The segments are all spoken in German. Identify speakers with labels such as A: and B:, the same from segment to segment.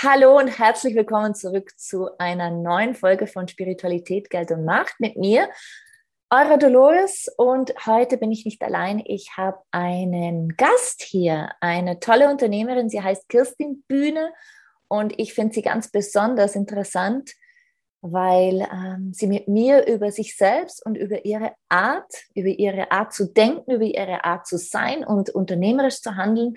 A: Hallo und herzlich willkommen zurück zu einer neuen Folge von Spiritualität, Geld und Macht mit mir, eurer Dolores. Und heute bin ich nicht allein. Ich habe einen Gast hier, eine tolle Unternehmerin. Sie heißt Kirstin Bühne und ich finde sie ganz besonders interessant, weil ähm, sie mit mir über sich selbst und über ihre Art, über ihre Art zu denken, über ihre Art zu sein und unternehmerisch zu handeln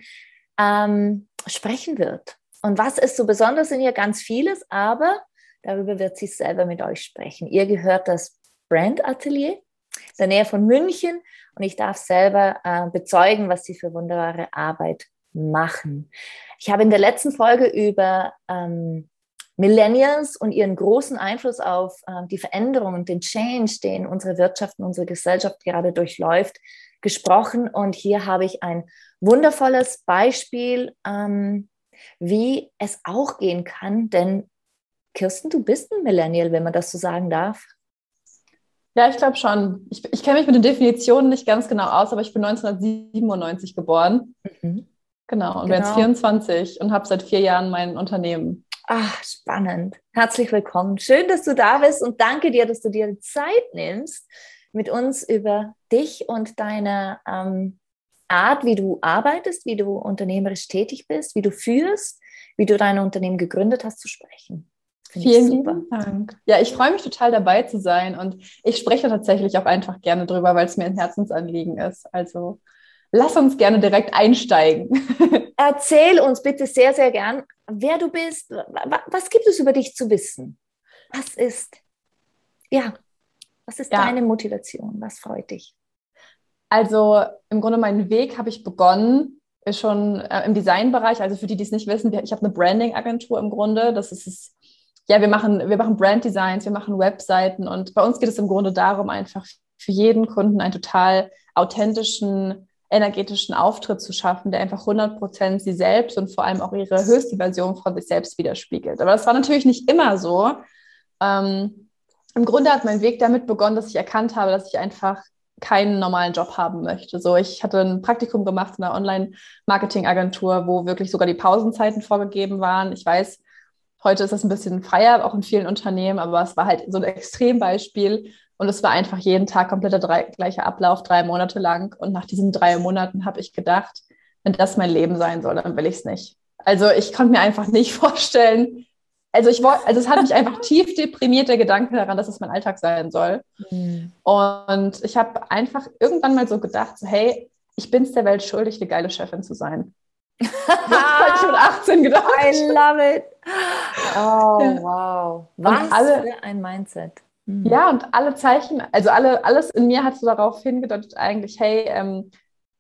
A: ähm, sprechen wird. Und was ist so besonders in ihr? Ganz vieles, aber darüber wird sie selber mit euch sprechen. Ihr gehört das Brand Atelier in der Nähe von München und ich darf selber äh, bezeugen, was sie für wunderbare Arbeit machen. Ich habe in der letzten Folge über ähm, Millennials und ihren großen Einfluss auf äh, die Veränderung und den Change, den unsere Wirtschaft und unsere Gesellschaft gerade durchläuft, gesprochen. Und hier habe ich ein wundervolles Beispiel ähm, wie es auch gehen kann. Denn Kirsten, du bist ein Millennial, wenn man das so sagen darf.
B: Ja, ich glaube schon. Ich, ich kenne mich mit den Definitionen nicht ganz genau aus, aber ich bin 1997 geboren. Mhm. Genau, und genau. bin jetzt 24 und habe seit vier Jahren mein Unternehmen.
A: Ach, spannend. Herzlich willkommen. Schön, dass du da bist und danke dir, dass du dir Zeit nimmst, mit uns über dich und deine ähm, Art, wie du arbeitest, wie du unternehmerisch tätig bist, wie du führst, wie du dein Unternehmen gegründet hast, zu sprechen.
B: Find Vielen Dank. Ja, ich freue mich total dabei zu sein und ich spreche tatsächlich auch einfach gerne drüber, weil es mir ein Herzensanliegen ist. Also lass uns gerne direkt einsteigen.
A: Erzähl uns bitte sehr, sehr gern, wer du bist. Was gibt es über dich zu wissen? Was ist, ja, was ist ja. deine Motivation? Was freut dich?
B: Also im Grunde meinen Weg habe ich begonnen schon äh, im Designbereich. Also für die, die es nicht wissen, ich habe eine Branding-Agentur im Grunde. Das ist es. Ja, wir machen, wir machen Brand-Designs, wir machen Webseiten und bei uns geht es im Grunde darum, einfach für jeden Kunden einen total authentischen, energetischen Auftritt zu schaffen, der einfach 100 Prozent sie selbst und vor allem auch ihre höchste Version von sich selbst widerspiegelt. Aber das war natürlich nicht immer so. Ähm, Im Grunde hat mein Weg damit begonnen, dass ich erkannt habe, dass ich einfach keinen normalen Job haben möchte. So, ich hatte ein Praktikum gemacht in einer Online-Marketing-Agentur, wo wirklich sogar die Pausenzeiten vorgegeben waren. Ich weiß, heute ist das ein bisschen freier, auch in vielen Unternehmen, aber es war halt so ein Extrembeispiel. Und es war einfach jeden Tag kompletter drei, gleicher Ablauf, drei Monate lang. Und nach diesen drei Monaten habe ich gedacht, wenn das mein Leben sein soll, dann will ich es nicht. Also ich konnte mir einfach nicht vorstellen, also ich wollte, also es hat mich einfach tief deprimiert, der Gedanke daran, dass es mein Alltag sein soll. Mhm. Und ich habe einfach irgendwann mal so gedacht, so, hey, ich bin es der Welt schuldig, eine geile Chefin zu sein. das habe ich mit 18 gedacht.
A: I love it. Oh, wow. Was alle, für ein Mindset.
B: Mhm. Ja, und alle Zeichen, also alle, alles in mir hat so darauf hingedeutet eigentlich, hey, ähm,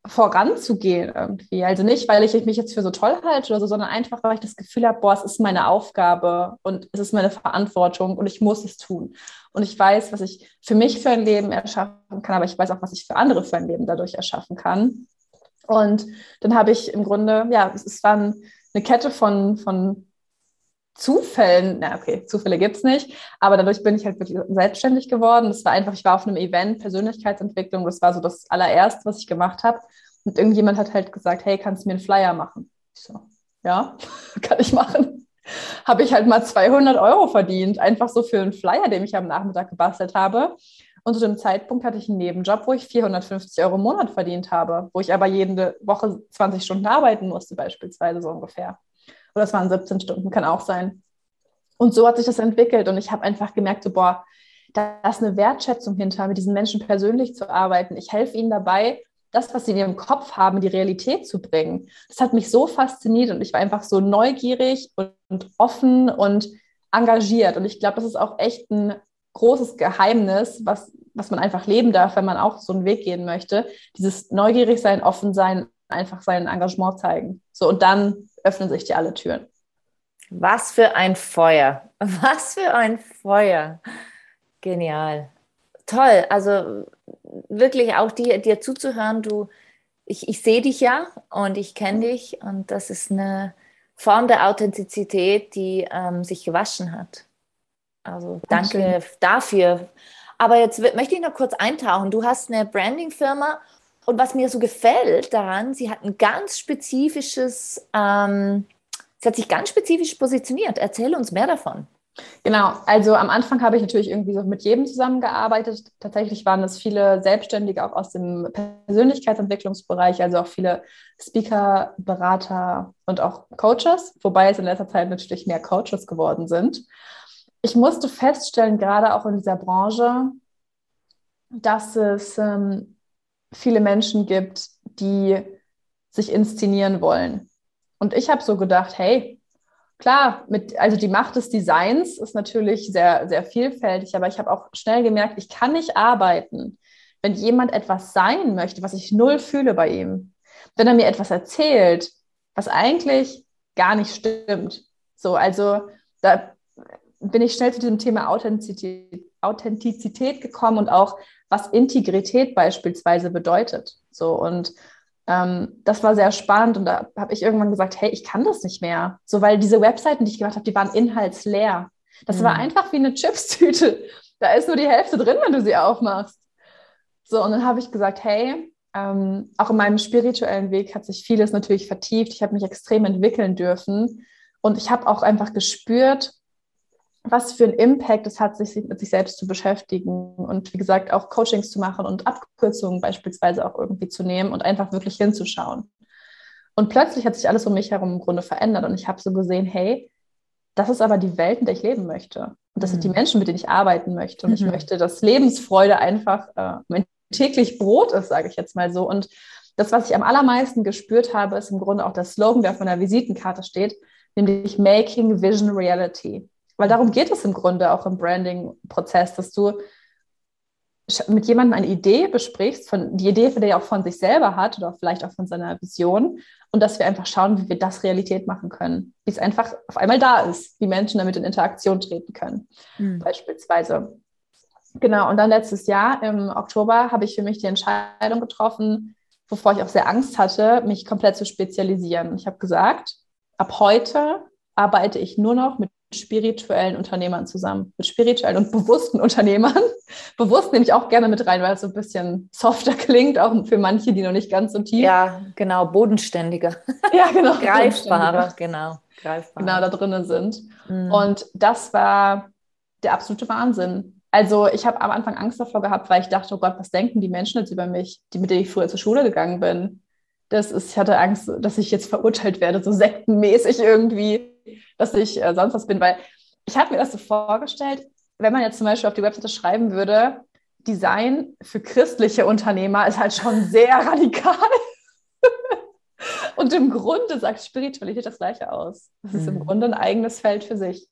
B: voranzugehen irgendwie. Also nicht, weil ich mich jetzt für so toll halte oder so, sondern einfach, weil ich das Gefühl habe, boah, es ist meine Aufgabe und es ist meine Verantwortung und ich muss es tun. Und ich weiß, was ich für mich für ein Leben erschaffen kann, aber ich weiß auch, was ich für andere für ein Leben dadurch erschaffen kann. Und dann habe ich im Grunde, ja, es war eine Kette von, von Zufällen, na okay, Zufälle gibt es nicht, aber dadurch bin ich halt wirklich selbstständig geworden. Das war einfach, ich war auf einem Event, Persönlichkeitsentwicklung, das war so das allererste, was ich gemacht habe. Und irgendjemand hat halt gesagt, hey, kannst du mir einen Flyer machen? Ich so, ja, kann ich machen. Habe ich halt mal 200 Euro verdient, einfach so für einen Flyer, den ich am Nachmittag gebastelt habe. Und zu dem Zeitpunkt hatte ich einen Nebenjob, wo ich 450 Euro im Monat verdient habe, wo ich aber jede Woche 20 Stunden arbeiten musste, beispielsweise so ungefähr. Oder es waren 17 Stunden, kann auch sein. Und so hat sich das entwickelt. Und ich habe einfach gemerkt, so, boah, da ist eine Wertschätzung hinter, mit diesen Menschen persönlich zu arbeiten. Ich helfe ihnen dabei, das, was sie in ihrem Kopf haben, in die Realität zu bringen. Das hat mich so fasziniert und ich war einfach so neugierig und, offen und engagiert. Und ich glaube, das ist auch echt ein großes Geheimnis, was, was man einfach leben darf, wenn man auch so einen Weg gehen möchte. Dieses neugierig sein, offen sein, einfach sein Engagement zeigen. So, und dann öffnen sich dir alle Türen.
A: Was für ein Feuer. Was für ein Feuer. Genial. Toll. Also wirklich auch dir, dir zuzuhören. Du, ich, ich sehe dich ja und ich kenne dich und das ist eine Form der Authentizität, die ähm, sich gewaschen hat. Also danke okay. dafür. Aber jetzt möchte ich noch kurz eintauchen. Du hast eine Branding-Firma und was mir so gefällt daran, sie hat ein ganz spezifisches, ähm, sie hat sich ganz spezifisch positioniert. Erzähl uns mehr davon.
B: Genau, also am Anfang habe ich natürlich irgendwie so mit jedem zusammengearbeitet. Tatsächlich waren es viele Selbstständige auch aus dem Persönlichkeitsentwicklungsbereich, also auch viele Speaker, Berater und auch Coaches, wobei es in letzter Zeit natürlich mehr Coaches geworden sind. Ich musste feststellen, gerade auch in dieser Branche, dass es ähm, viele Menschen gibt, die sich inszenieren wollen. Und ich habe so gedacht, hey, klar, mit, also die Macht des Designs ist natürlich sehr, sehr vielfältig, aber ich habe auch schnell gemerkt, ich kann nicht arbeiten, wenn jemand etwas sein möchte, was ich null fühle bei ihm. Wenn er mir etwas erzählt, was eigentlich gar nicht stimmt. So, also da bin ich schnell zu diesem Thema Authentizität, Authentizität gekommen und auch, was Integrität beispielsweise bedeutet. So, und ähm, das war sehr spannend und da habe ich irgendwann gesagt, hey, ich kann das nicht mehr. So, weil diese Webseiten, die ich gemacht habe, die waren inhaltsleer. Das mhm. war einfach wie eine Chipstüte. Da ist nur die Hälfte drin, wenn du sie aufmachst. So, und dann habe ich gesagt, hey, ähm, auch in meinem spirituellen Weg hat sich vieles natürlich vertieft. Ich habe mich extrem entwickeln dürfen. Und ich habe auch einfach gespürt, was für einen Impact es hat, sich mit sich selbst zu beschäftigen und wie gesagt auch Coachings zu machen und Abkürzungen beispielsweise auch irgendwie zu nehmen und einfach wirklich hinzuschauen. Und plötzlich hat sich alles um mich herum im Grunde verändert und ich habe so gesehen, hey, das ist aber die Welt, in der ich leben möchte. Und das mhm. sind die mhm. Menschen, mit denen ich arbeiten möchte. Und mhm. ich möchte, dass Lebensfreude einfach äh, mein täglich Brot ist, sage ich jetzt mal so. Und das, was ich am allermeisten gespürt habe, ist im Grunde auch der Slogan, der auf meiner Visitenkarte steht, nämlich Making Vision Reality. Weil darum geht es im Grunde auch im Branding-Prozess, dass du mit jemandem eine Idee besprichst, von, die Idee, die er auch von sich selber hat oder vielleicht auch von seiner Vision und dass wir einfach schauen, wie wir das Realität machen können, wie es einfach auf einmal da ist, wie Menschen damit in Interaktion treten können, mhm. beispielsweise. Genau, und dann letztes Jahr im Oktober habe ich für mich die Entscheidung getroffen, wovor ich auch sehr Angst hatte, mich komplett zu spezialisieren. Ich habe gesagt, ab heute arbeite ich nur noch mit spirituellen Unternehmern zusammen, mit spirituellen und bewussten Unternehmern. Bewusst nehme ich auch gerne mit rein, weil es so ein bisschen softer klingt, auch für manche, die noch nicht ganz so tief.
A: Ja, genau, bodenständiger.
B: Ja, genau.
A: Greifbarer, genau. Greifbarer.
B: Genau, da drinnen sind. Mhm. Und das war der absolute Wahnsinn. Also ich habe am Anfang Angst davor gehabt, weil ich dachte, oh Gott, was denken die Menschen jetzt über mich, die, mit denen ich früher zur Schule gegangen bin? Das ist, ich hatte Angst, dass ich jetzt verurteilt werde, so sektenmäßig irgendwie dass ich äh, sonst was bin, weil ich habe mir das so vorgestellt, wenn man jetzt zum Beispiel auf die Webseite schreiben würde, Design für christliche Unternehmer ist halt schon sehr radikal. Und im Grunde sagt Spiritualität das Gleiche aus. Das ist im mhm. Grunde ein eigenes Feld für sich.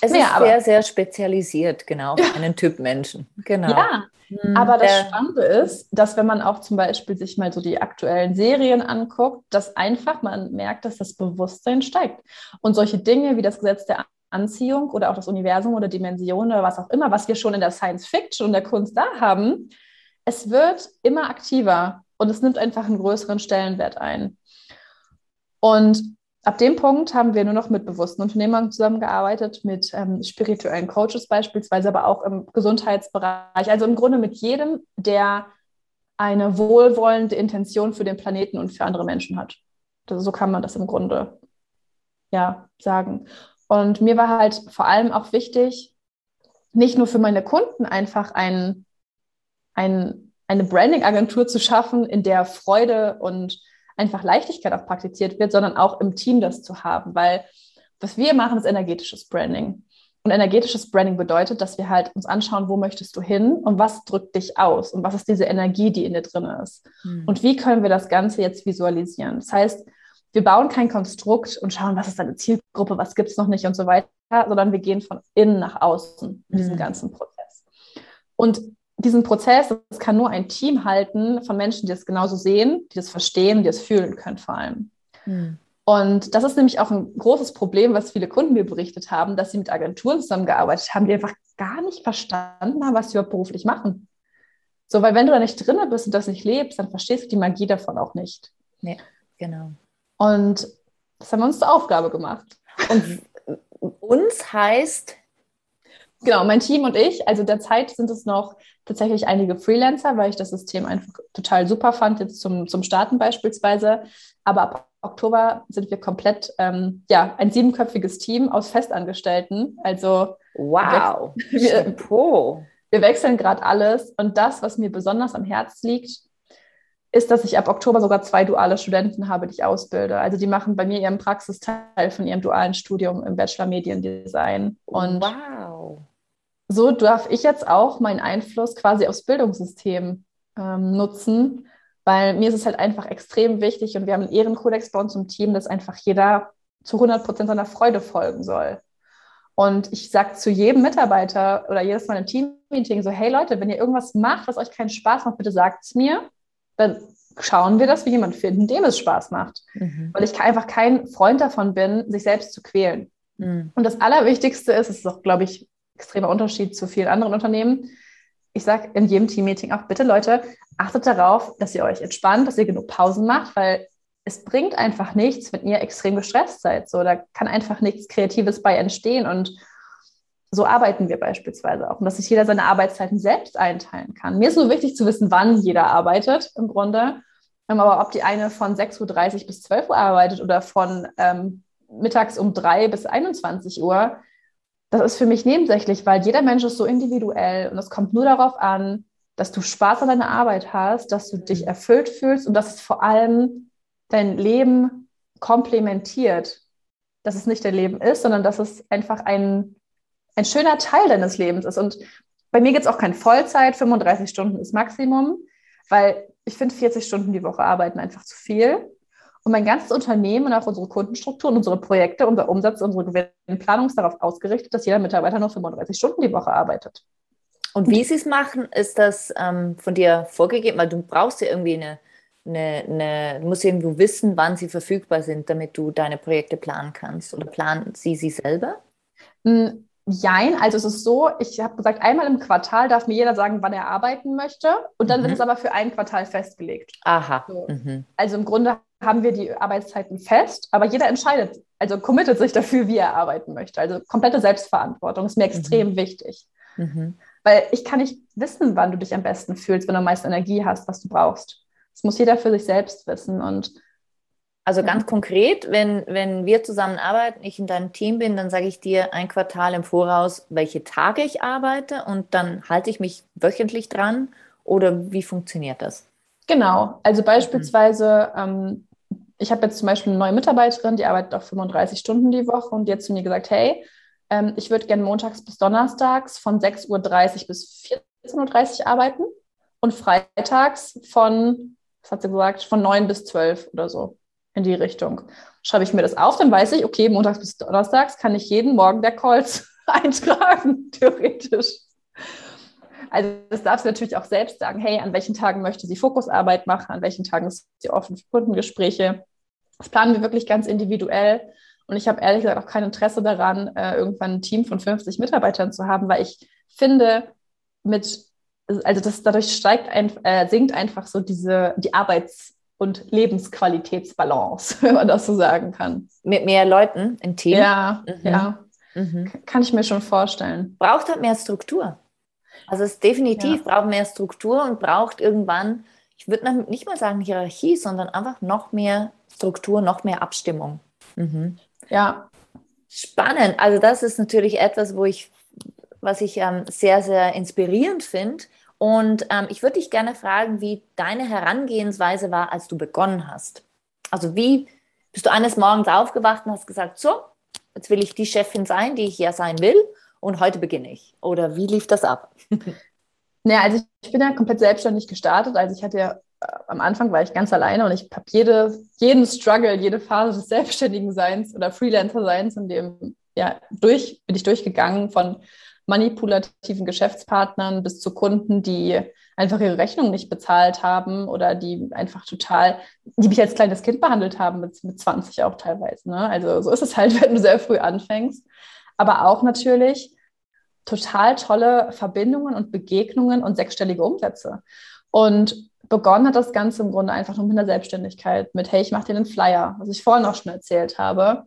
A: Es naja, ist sehr, sehr spezialisiert, genau, für einen Typ Menschen. Genau.
B: Ja, aber das Spannende ist, dass wenn man auch zum Beispiel sich mal so die aktuellen Serien anguckt, dass einfach man merkt, dass das Bewusstsein steigt. Und solche Dinge wie das Gesetz der Anziehung oder auch das Universum oder Dimensionen oder was auch immer, was wir schon in der Science Fiction und der Kunst da haben, es wird immer aktiver und es nimmt einfach einen größeren Stellenwert ein. Und ab dem Punkt haben wir nur noch mit bewussten Unternehmern zusammengearbeitet, mit ähm, spirituellen Coaches beispielsweise, aber auch im Gesundheitsbereich. Also im Grunde mit jedem, der eine wohlwollende Intention für den Planeten und für andere Menschen hat. Das, so kann man das im Grunde ja sagen. Und mir war halt vor allem auch wichtig, nicht nur für meine Kunden einfach ein ein, eine Branding-Agentur zu schaffen, in der Freude und einfach Leichtigkeit auch praktiziert wird, sondern auch im Team das zu haben. Weil was wir machen, ist energetisches Branding. Und energetisches Branding bedeutet, dass wir halt uns anschauen, wo möchtest du hin und was drückt dich aus und was ist diese Energie, die in dir drin ist. Mhm. Und wie können wir das Ganze jetzt visualisieren? Das heißt, wir bauen kein Konstrukt und schauen, was ist deine Zielgruppe, was gibt es noch nicht und so weiter, sondern wir gehen von innen nach außen in diesem mhm. ganzen Prozess. Und diesen Prozess, das kann nur ein Team halten von Menschen, die das genauso sehen, die das verstehen, die das fühlen können vor allem. Mhm. Und das ist nämlich auch ein großes Problem, was viele Kunden mir berichtet haben, dass sie mit Agenturen zusammengearbeitet haben, die einfach gar nicht verstanden haben, was sie überhaupt beruflich machen. So, weil wenn du da nicht drin bist und das nicht lebst, dann verstehst du die Magie davon auch nicht.
A: Ja, genau.
B: Und das haben wir uns zur Aufgabe gemacht.
A: Und uns heißt?
B: Genau, mein Team und ich. Also derzeit sind es noch tatsächlich einige Freelancer, weil ich das System einfach total super fand, jetzt zum, zum Starten beispielsweise. Aber ab Oktober sind wir komplett, ähm, ja, ein siebenköpfiges Team aus Festangestellten. Also
A: wow,
B: wir, wir, wir wechseln gerade alles. Und das, was mir besonders am Herz liegt, ist, dass ich ab Oktober sogar zwei duale Studenten habe, die ich ausbilde. Also die machen bei mir ihren Praxisteil von ihrem dualen Studium im Bachelor Mediendesign. Und wow. so darf ich jetzt auch meinen Einfluss quasi aufs Bildungssystem ähm, nutzen, weil mir ist es halt einfach extrem wichtig und wir haben einen Ehrenkodex bei uns im Team, dass einfach jeder zu 100 Prozent seiner Freude folgen soll. Und ich sage zu jedem Mitarbeiter oder jedes Mal im Teammeeting so, hey Leute, wenn ihr irgendwas macht, was euch keinen Spaß macht, bitte sagt es mir dann schauen wir, dass wir jemanden finden, dem es Spaß macht. Mhm. Weil ich einfach kein Freund davon bin, sich selbst zu quälen. Mhm. Und das Allerwichtigste ist, es ist auch, glaube ich, extremer Unterschied zu vielen anderen Unternehmen. Ich sage in jedem Teammeeting auch, bitte Leute, achtet darauf, dass ihr euch entspannt, dass ihr genug Pausen macht, weil es bringt einfach nichts, wenn ihr extrem gestresst seid. So, da kann einfach nichts Kreatives bei entstehen. Und so arbeiten wir beispielsweise auch. Und dass sich jeder seine Arbeitszeiten selbst einteilen kann. Mir ist nur wichtig zu wissen, wann jeder arbeitet im Grunde. Ähm, aber ob die eine von 6.30 Uhr bis 12 Uhr arbeitet oder von ähm, mittags um 3 bis 21 Uhr, das ist für mich nebensächlich, weil jeder Mensch ist so individuell und es kommt nur darauf an, dass du Spaß an deiner Arbeit hast, dass du dich erfüllt fühlst und dass es vor allem dein Leben komplementiert. Dass es nicht dein Leben ist, sondern dass es einfach ein, ein schöner Teil deines Lebens ist. Und bei mir gibt es auch kein Vollzeit, 35 Stunden ist Maximum, weil ich finde 40 Stunden die Woche arbeiten einfach zu viel. Und mein ganzes Unternehmen und auch unsere Kundenstruktur und unsere Projekte, unser Umsatz, unsere Gewinnplanung ist darauf ausgerichtet, dass jeder Mitarbeiter nur 35 Stunden die Woche arbeitet.
A: Und wie sie es machen, ist das ähm, von dir vorgegeben, weil du brauchst ja irgendwie eine, eine, eine, du musst irgendwo wissen, wann sie verfügbar sind, damit du deine Projekte planen kannst. Oder planen sie sie selber?
B: Jein, also es ist so, ich habe gesagt, einmal im Quartal darf mir jeder sagen, wann er arbeiten möchte. Und dann mhm. wird es aber für ein Quartal festgelegt.
A: Aha. So. Mhm.
B: Also im Grunde haben wir die Arbeitszeiten fest, aber jeder entscheidet, also committet sich dafür, wie er arbeiten möchte. Also komplette Selbstverantwortung ist mir mhm. extrem mhm. wichtig. Weil ich kann nicht wissen, wann du dich am besten fühlst, wenn du am meisten Energie hast, was du brauchst. Das muss jeder für sich selbst wissen. Und
A: also ganz konkret, wenn, wenn wir zusammenarbeiten, ich in deinem Team bin, dann sage ich dir ein Quartal im Voraus, welche Tage ich arbeite und dann halte ich mich wöchentlich dran oder wie funktioniert das?
B: Genau, also beispielsweise, ähm, ich habe jetzt zum Beispiel eine neue Mitarbeiterin, die arbeitet auch 35 Stunden die Woche und die hat zu mir gesagt, hey, ähm, ich würde gerne montags bis donnerstags von 6.30 Uhr bis 14.30 Uhr arbeiten und freitags von, was hat sie gesagt, von 9 bis 12 oder so in die Richtung. Schreibe ich mir das auf, dann weiß ich, okay, montags bis donnerstags kann ich jeden Morgen der Calls eintragen, theoretisch. Also das darf sie natürlich auch selbst sagen, hey, an welchen Tagen möchte sie Fokusarbeit machen, an welchen Tagen ist sie offen für Kundengespräche. Das planen wir wirklich ganz individuell. Und ich habe ehrlich gesagt auch kein Interesse daran, äh, irgendwann ein Team von 50 Mitarbeitern zu haben, weil ich finde, mit, also das dadurch steigt ein, äh, sinkt einfach so diese, die Arbeits- und Lebensqualitätsbalance, wenn man das so sagen kann.
A: Mit mehr Leuten im Team?
B: Ja, mhm. ja. Mhm. Kann ich mir schon vorstellen.
A: Braucht halt mehr Struktur. Also es definitiv ja. braucht mehr Struktur und braucht irgendwann, ich würde nicht mal sagen Hierarchie, sondern einfach noch mehr Struktur, noch mehr Abstimmung.
B: Mhm. Ja.
A: Spannend. Also das ist natürlich etwas, wo ich, was ich ähm, sehr, sehr inspirierend finde Und ähm, ich würde dich gerne fragen, wie deine Herangehensweise war, als du begonnen hast. Also wie bist du eines Morgens aufgewacht und hast gesagt, so, jetzt will ich die Chefin sein, die ich ja sein will und heute beginne ich. Oder wie lief das ab?
B: Naja, also ich bin ja komplett selbstständig gestartet. Also ich hatte ja äh, am Anfang war ich ganz alleine und ich habe jede, jeden Struggle, jede Phase des selbstständigen Seins oder Freelancer-Seins, in dem ja durch, bin ich durchgegangen von manipulativen Geschäftspartnern bis zu Kunden, die einfach ihre Rechnung nicht bezahlt haben oder die einfach total, die mich als kleines Kind behandelt haben, mit, mit 20 auch teilweise. Ne? Also so ist es halt, wenn du sehr früh anfängst. Aber auch natürlich total tolle Verbindungen und Begegnungen und sechsstellige Umsätze. Und begonnen hat das Ganze im Grunde einfach nur mit einer Selbstständigkeit, mit, hey, ich mache dir einen Flyer, was ich vorhin auch schon erzählt habe.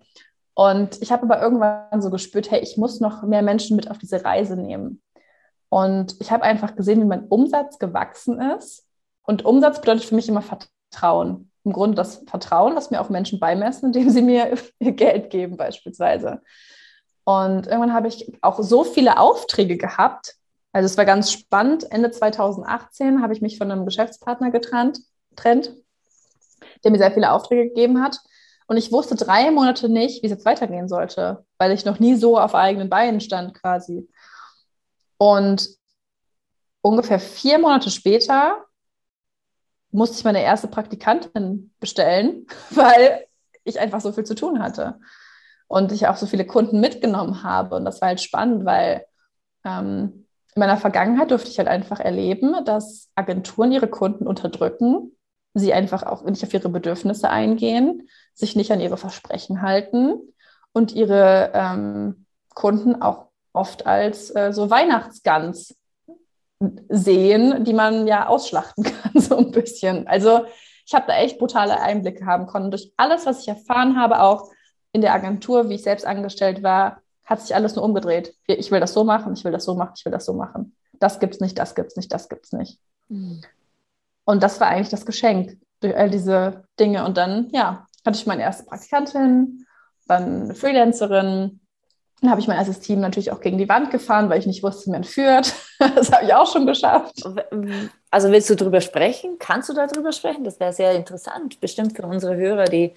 B: Und ich habe aber irgendwann so gespürt, hey, ich muss noch mehr Menschen mit auf diese Reise nehmen. Und ich habe einfach gesehen, wie mein Umsatz gewachsen ist. Und Umsatz bedeutet für mich immer Vertrauen. Im Grunde das Vertrauen, was mir auch Menschen beimessen, indem sie mir ihr Geld geben beispielsweise. Und irgendwann habe ich auch so viele Aufträge gehabt. Also es war ganz spannend. Ende 2018 habe ich mich von einem Geschäftspartner getrennt, trennt, der mir sehr viele Aufträge gegeben hat. Und ich wusste drei Monate nicht, wie es jetzt weitergehen sollte, weil ich noch nie so auf eigenen Beinen stand quasi. Und ungefähr vier Monate später musste ich meine erste Praktikantin bestellen, weil ich einfach so viel zu tun hatte und ich auch so viele Kunden mitgenommen habe. Und das war halt spannend, weil ähm, in meiner Vergangenheit durfte ich halt einfach erleben, dass Agenturen ihre Kunden unterdrücken, sie einfach auch nicht auf ihre Bedürfnisse eingehen, sich nicht an ihre Versprechen halten und ihre ähm, Kunden auch oft als äh, so Weihnachtsgans sehen, die man ja ausschlachten kann, so ein bisschen. Also ich habe da echt brutale Einblicke haben können. Durch alles, was ich erfahren habe, auch in der Agentur, wie ich selbst angestellt war, hat sich alles nur umgedreht. Ich will das so machen, ich will das so machen, ich will das so machen. Das gibt's nicht, das gibt's nicht, das gibt's nicht. Mhm. Und das war eigentlich das Geschenk durch all diese Dinge. Und dann, ja, hatte ich meine erste Praktikantin, dann eine Freelancerin. Dann habe ich mein erstes Team natürlich auch gegen die Wand gefahren, weil ich nicht wusste, wie man führt. Das habe ich auch schon geschafft.
A: Also willst du darüber sprechen? Kannst du darüber sprechen? Das wäre sehr interessant, bestimmt für unsere Hörer, die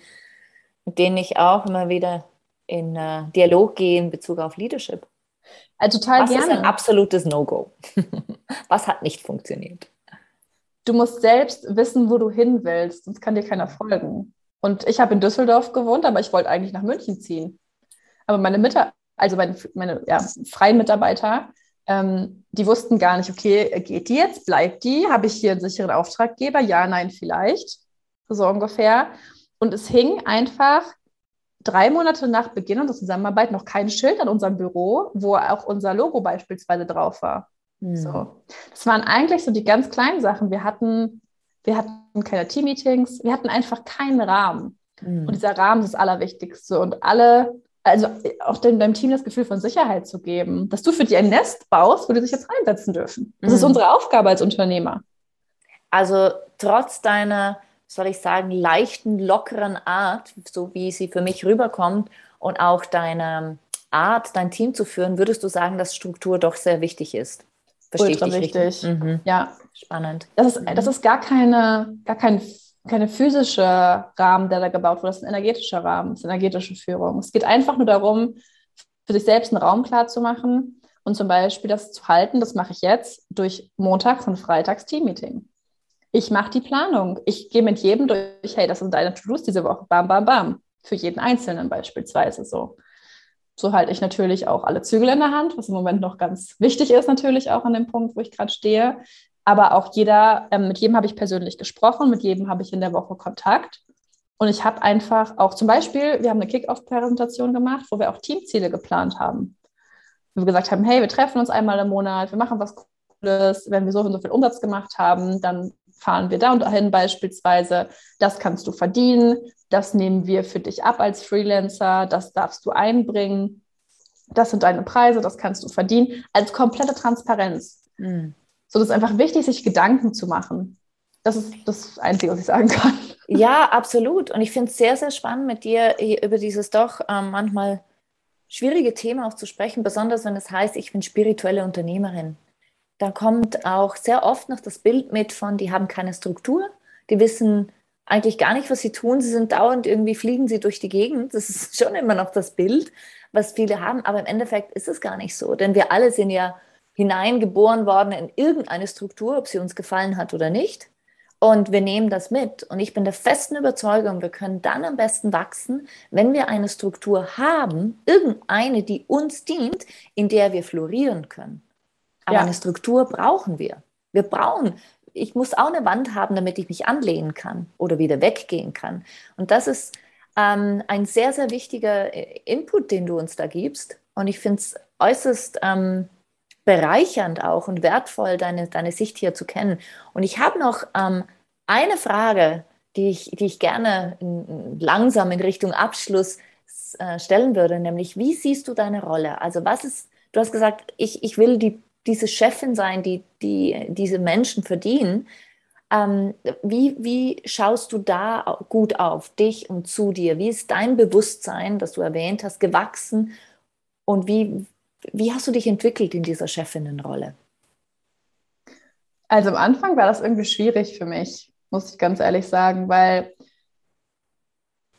A: mit denen ich auch immer wieder in uh, Dialog gehe in Bezug auf Leadership.
B: Also total
A: Was
B: gerne.
A: ist ein absolutes No-Go? Was hat nicht funktioniert?
B: Du musst selbst wissen, wo du hin willst, sonst kann dir keiner folgen. Und ich habe in Düsseldorf gewohnt, aber ich wollte eigentlich nach München ziehen. Aber meine Mitarbeiter, also meine, meine ja, freien Mitarbeiter, ähm, die wussten gar nicht, okay, geht die jetzt, bleibt die? Habe ich hier einen sicheren Auftraggeber? Ja, nein, vielleicht. So ungefähr. Und es hing einfach drei Monate nach Beginn unserer Zusammenarbeit noch kein Schild an unserem Büro, wo auch unser Logo beispielsweise drauf war. Mhm. So. Das waren eigentlich so die ganz kleinen Sachen. Wir hatten, wir hatten keine Team-Meetings, wir hatten einfach keinen Rahmen. Mhm. Und dieser Rahmen ist das Allerwichtigste. Und alle, also auch deinem Team das Gefühl von Sicherheit zu geben, dass du für dich ein Nest baust, wo die sich jetzt reinsetzen dürfen. Das mhm. ist unsere Aufgabe als Unternehmer.
A: Also trotz deiner soll ich sagen, leichten, lockeren Art, so wie sie für mich rüberkommt und auch deine Art, dein Team zu führen, würdest du sagen, dass Struktur doch sehr wichtig ist?
B: Verstehe Ultra ich wichtig. Mhm. Ja.
A: Spannend.
B: Das ist, das ist gar keine, gar kein keine physische Rahmen, der da gebaut wurde, das ist ein energetischer Rahmen, das ist energetische Führung. Es geht einfach nur darum, für sich selbst einen Raum klar zu machen und zum Beispiel das zu halten, das mache ich jetzt durch Montags- und Freitags Teammeeting. Ich mache die Planung. Ich gehe mit jedem durch, hey, das sind deine To-Dos diese Woche. Bam, bam, bam. Für jeden Einzelnen beispielsweise so. So halte ich natürlich auch alle Zügel in der Hand, was im Moment noch ganz wichtig ist, natürlich auch an dem Punkt, wo ich gerade stehe. Aber auch jeder, ähm, mit jedem habe ich persönlich gesprochen, mit jedem habe ich in der Woche Kontakt. Und ich habe einfach auch zum Beispiel, wir haben eine Kick-Off-Präsentation gemacht, wo wir auch Teamziele geplant haben. Wo wir gesagt haben, hey, wir treffen uns einmal im Monat, wir machen was Cooles. Wenn wir so und so viel Umsatz gemacht haben, dann fahren wir da und dahin beispielsweise, das kannst du verdienen, das nehmen wir für dich ab als Freelancer, das darfst du einbringen, das sind deine Preise, das kannst du verdienen, als komplette Transparenz. Mhm. So, das ist einfach wichtig, sich Gedanken zu machen. Das ist das Einzige, was ich sagen kann.
A: Ja, absolut. Und ich finde es sehr, sehr spannend, mit dir über dieses doch ähm, manchmal schwierige Thema auch zu sprechen, besonders wenn es heißt, ich bin spirituelle Unternehmerin da kommt auch sehr oft noch das Bild mit von, die haben keine Struktur, die wissen eigentlich gar nicht, was sie tun. Sie sind dauernd irgendwie, fliegen sie durch die Gegend. Das ist schon immer noch das Bild, was viele haben. Aber im Endeffekt ist es gar nicht so, denn wir alle sind ja hineingeboren worden in irgendeine Struktur, ob sie uns gefallen hat oder nicht. Und wir nehmen das mit. Und ich bin der festen Überzeugung, wir können dann am besten wachsen, wenn wir eine Struktur haben, irgendeine, die uns dient, in der wir florieren können. Aber ja. eine Struktur brauchen wir. Wir brauchen, ich muss auch eine Wand haben, damit ich mich anlehnen kann oder wieder weggehen kann. Und das ist ähm, ein sehr, sehr wichtiger äh, Input, den du uns da gibst. Und ich finde es äußerst ähm, bereichernd auch und wertvoll, deine, deine Sicht hier zu kennen. Und ich habe noch ähm, eine Frage, die ich, die ich gerne in, langsam in Richtung Abschluss äh, stellen würde, nämlich wie siehst du deine Rolle? Also was ist, du hast gesagt, ich, ich will die, diese Chefin sein, die, die diese Menschen verdienen. Ähm, wie, wie schaust du da gut auf dich und zu dir? Wie ist dein Bewusstsein, das du erwähnt hast, gewachsen? Und wie, wie hast du dich entwickelt in dieser Chefinnenrolle?
B: Also am Anfang war das irgendwie schwierig für mich, muss ich ganz ehrlich sagen, weil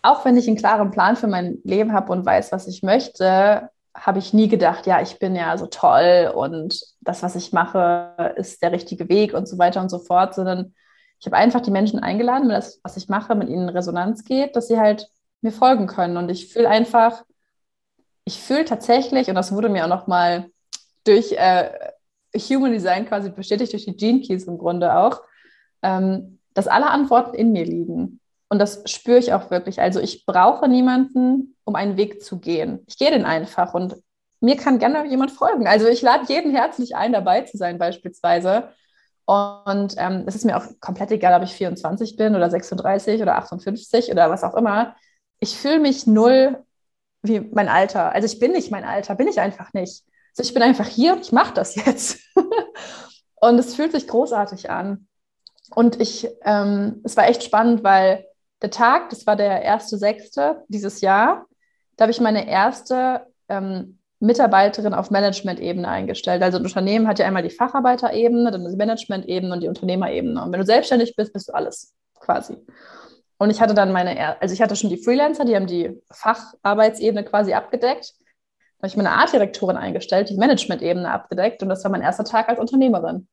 B: auch wenn ich einen klaren Plan für mein Leben habe und weiß, was ich möchte, habe ich nie gedacht, ja, ich bin ja so toll und das, was ich mache, ist der richtige Weg und so weiter und so fort, sondern ich habe einfach die Menschen eingeladen, wenn das, was ich mache, mit ihnen in Resonanz geht, dass sie halt mir folgen können. Und ich fühle einfach, ich fühle tatsächlich, und das wurde mir auch nochmal durch äh, Human Design quasi bestätigt, durch die Gene Keys im Grunde auch, ähm, dass alle Antworten in mir liegen. Und das spüre ich auch wirklich. Also ich brauche niemanden, um einen Weg zu gehen. Ich gehe den einfach und mir kann gerne jemand folgen. Also ich lade jeden herzlich ein, dabei zu sein beispielsweise. Und ähm, es ist mir auch komplett egal, ob ich 24 bin oder 36 oder 58 oder was auch immer. Ich fühle mich null wie mein Alter. Also ich bin nicht mein Alter, bin ich einfach nicht. Also ich bin einfach hier und ich mache das jetzt. und es fühlt sich großartig an. Und ich, ähm, es war echt spannend, weil der Tag, das war der erste sechste dieses Jahr, da habe ich meine erste ähm, Mitarbeiterin auf Management-Ebene eingestellt. Also ein Unternehmen hat ja einmal die Facharbeiterebene, dann die Management-Ebene und die Unternehmerebene. Und wenn du selbstständig bist, bist du alles quasi. Und ich hatte dann meine, also ich hatte schon die Freelancer, die haben die Facharbeitsebene quasi abgedeckt. Da habe ich meine Artdirektorin eingestellt, die Management-Ebene abgedeckt und das war mein erster Tag als Unternehmerin.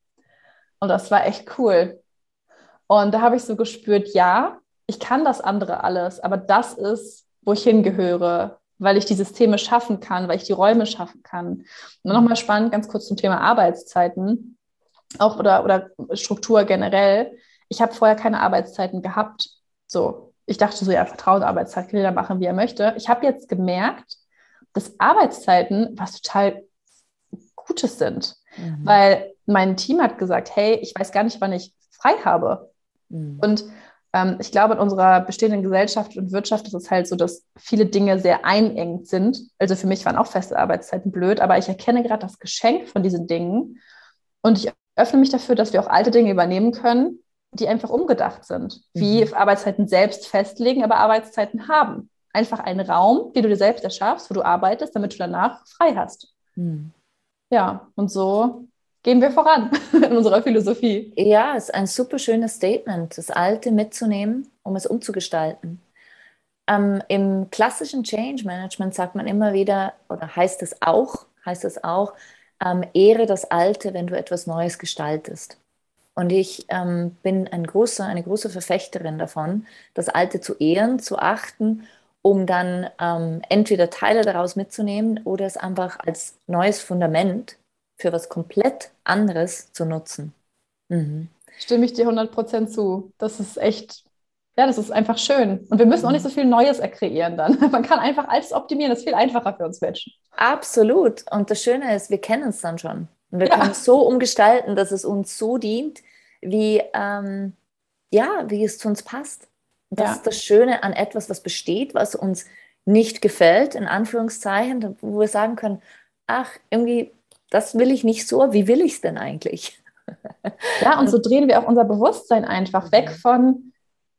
B: Und das war echt cool. Und da habe ich so gespürt, ja, ich kann das andere alles, aber das ist, wo ich hingehöre, weil ich die Systeme schaffen kann, weil ich die Räume schaffen kann. Und nochmal spannend, ganz kurz zum Thema Arbeitszeiten, auch oder, oder Struktur generell. Ich habe vorher keine Arbeitszeiten gehabt. So, ich dachte so, ja, Vertrauen, Arbeitszeit kann jeder machen, wie er möchte. Ich habe jetzt gemerkt, dass Arbeitszeiten was total Gutes sind, mhm. weil mein Team hat gesagt, hey, ich weiß gar nicht, wann ich frei habe. Mhm. Und ähm, ich glaube, in unserer bestehenden Gesellschaft und Wirtschaft ist es halt so, dass viele Dinge sehr einengt sind. Also für mich waren auch feste Arbeitszeiten blöd, aber ich erkenne gerade das Geschenk von diesen Dingen und ich öffne mich dafür, dass wir auch alte Dinge übernehmen können die einfach umgedacht sind. Wie mhm. Arbeitszeiten selbst festlegen, aber Arbeitszeiten haben. Einfach einen Raum, den du dir selbst erschaffst, wo du arbeitest, damit du danach frei hast. Mhm. Ja, und so gehen wir voran in unserer Philosophie.
A: Ja, es ist ein super schönes Statement, das Alte mitzunehmen, um es umzugestalten. Ähm, Im klassischen Change Management sagt man immer wieder, oder heißt es auch, heißt es auch, ähm, ehre das Alte, wenn du etwas Neues gestaltest. Und ich ähm, bin ein großer, eine große Verfechterin davon, das Alte zu ehren, zu achten, um dann ähm, entweder Teile daraus mitzunehmen oder es einfach als neues Fundament für was komplett anderes zu nutzen.
B: Mhm. Stimme ich dir 100% zu. Das ist echt, ja, das ist einfach schön. Und wir müssen auch nicht so viel Neues kreieren dann. Man kann einfach alles optimieren. Das ist viel einfacher für uns Menschen.
A: Absolut. Und das Schöne ist, wir kennen es dann schon. Und wir ja. können es so umgestalten, dass es uns so dient, wie, ähm, ja, wie es zu uns passt. Das ja. ist das Schöne an etwas, was besteht, was uns nicht gefällt, in Anführungszeichen, wo wir sagen können, ach, irgendwie, das will ich nicht so, wie will ich es denn eigentlich?
B: Ja, und so drehen wir auch unser Bewusstsein einfach weg mhm. von,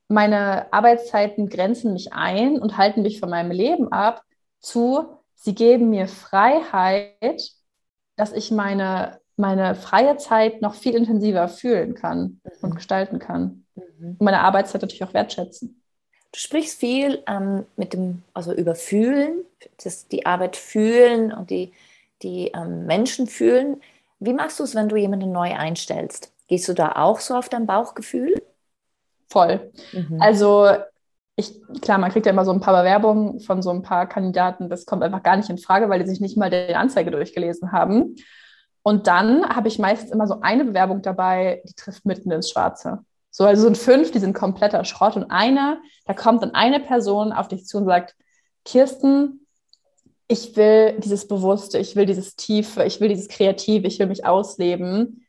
B: meine Arbeitszeiten grenzen mich ein und halten mich von meinem Leben ab, zu, sie geben mir Freiheit, dass ich meine meine freie Zeit noch viel intensiver fühlen kann mhm. und gestalten kann. Mhm. Und meine Arbeitszeit natürlich auch wertschätzen.
A: Du sprichst viel ähm, mit dem, also über Fühlen, das, die Arbeit fühlen und die, die ähm, Menschen fühlen. Wie machst du es, wenn du jemanden neu einstellst? Gehst du da auch so auf dein Bauchgefühl?
B: Voll. Mhm. Also ich, klar, man kriegt ja immer so ein paar Bewerbungen von so ein paar Kandidaten, das kommt einfach gar nicht in Frage, weil die sich nicht mal die Anzeige durchgelesen haben. Und dann habe ich meistens immer so eine Bewerbung dabei, die trifft mitten ins Schwarze. So, also sind fünf, die sind kompletter Schrott und eine, da kommt dann eine Person auf dich zu und sagt, Kirsten, ich will dieses Bewusste, ich will dieses Tiefe, ich will dieses Kreative, ich will mich ausleben.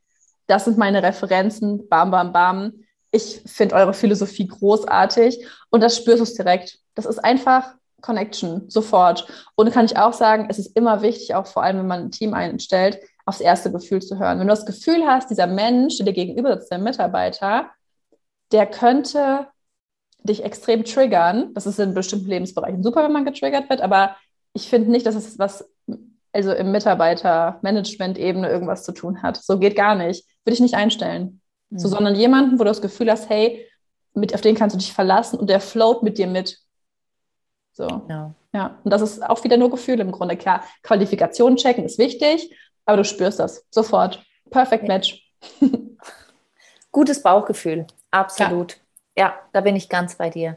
B: Das sind meine Referenzen, bam, bam, bam. Ich finde eure Philosophie großartig und das spürst du direkt. Das ist einfach Connection, sofort. Und kann ich auch sagen, es ist immer wichtig, auch vor allem, wenn man ein Team einstellt, aufs erste Gefühl zu hören. Wenn du das Gefühl hast, dieser Mensch, der dir gegenüber sitzt, der Mitarbeiter, der könnte dich extrem triggern. Das ist in bestimmten Lebensbereichen super, wenn man getriggert wird, aber ich finde nicht, dass es was, also im Mitarbeiter-Management-Ebene irgendwas zu tun hat. So geht gar nicht. Würde ich nicht einstellen. Mhm. So, sondern jemanden, wo du das Gefühl hast, hey, mit, auf den kannst du dich verlassen und der float mit dir mit. So. Ja. ja. Und das ist auch wieder nur Gefühl im Grunde. Klar, Qualifikation checken ist wichtig, aber du spürst das sofort. Perfect Match.
A: Gutes Bauchgefühl, absolut. Ja. ja, da bin ich ganz bei dir.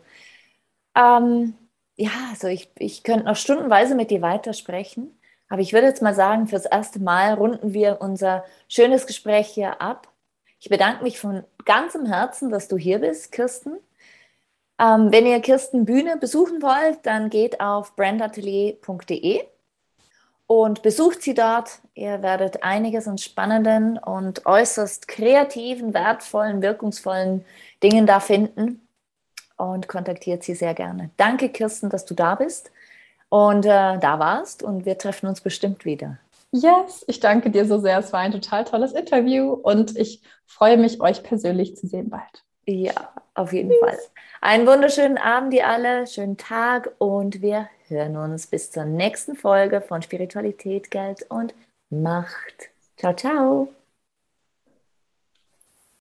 A: Ähm, ja, also ich, ich könnte noch stundenweise mit dir weitersprechen, aber ich würde jetzt mal sagen, fürs erste Mal runden wir unser schönes Gespräch hier ab. Ich bedanke mich von ganzem Herzen, dass du hier bist, Kirsten. Ähm, wenn ihr Kirsten Bühne besuchen wollt, dann geht auf brandatelier.de und besucht sie dort. Ihr werdet einiges an spannenden und äußerst kreativen, wertvollen, wirkungsvollen Dingen da finden und kontaktiert sie sehr gerne. Danke, Kirsten, dass du da bist und äh, da warst und wir treffen uns bestimmt wieder.
B: Yes, ich danke dir so sehr. Es war ein total tolles Interview und ich freue mich, euch persönlich zu sehen bald.
A: Ja, auf jeden Tschüss. Fall. Einen wunderschönen Abend, ihr alle, schönen Tag und wir hören uns bis zur nächsten Folge von Spiritualität, Geld und Macht. Ciao, ciao.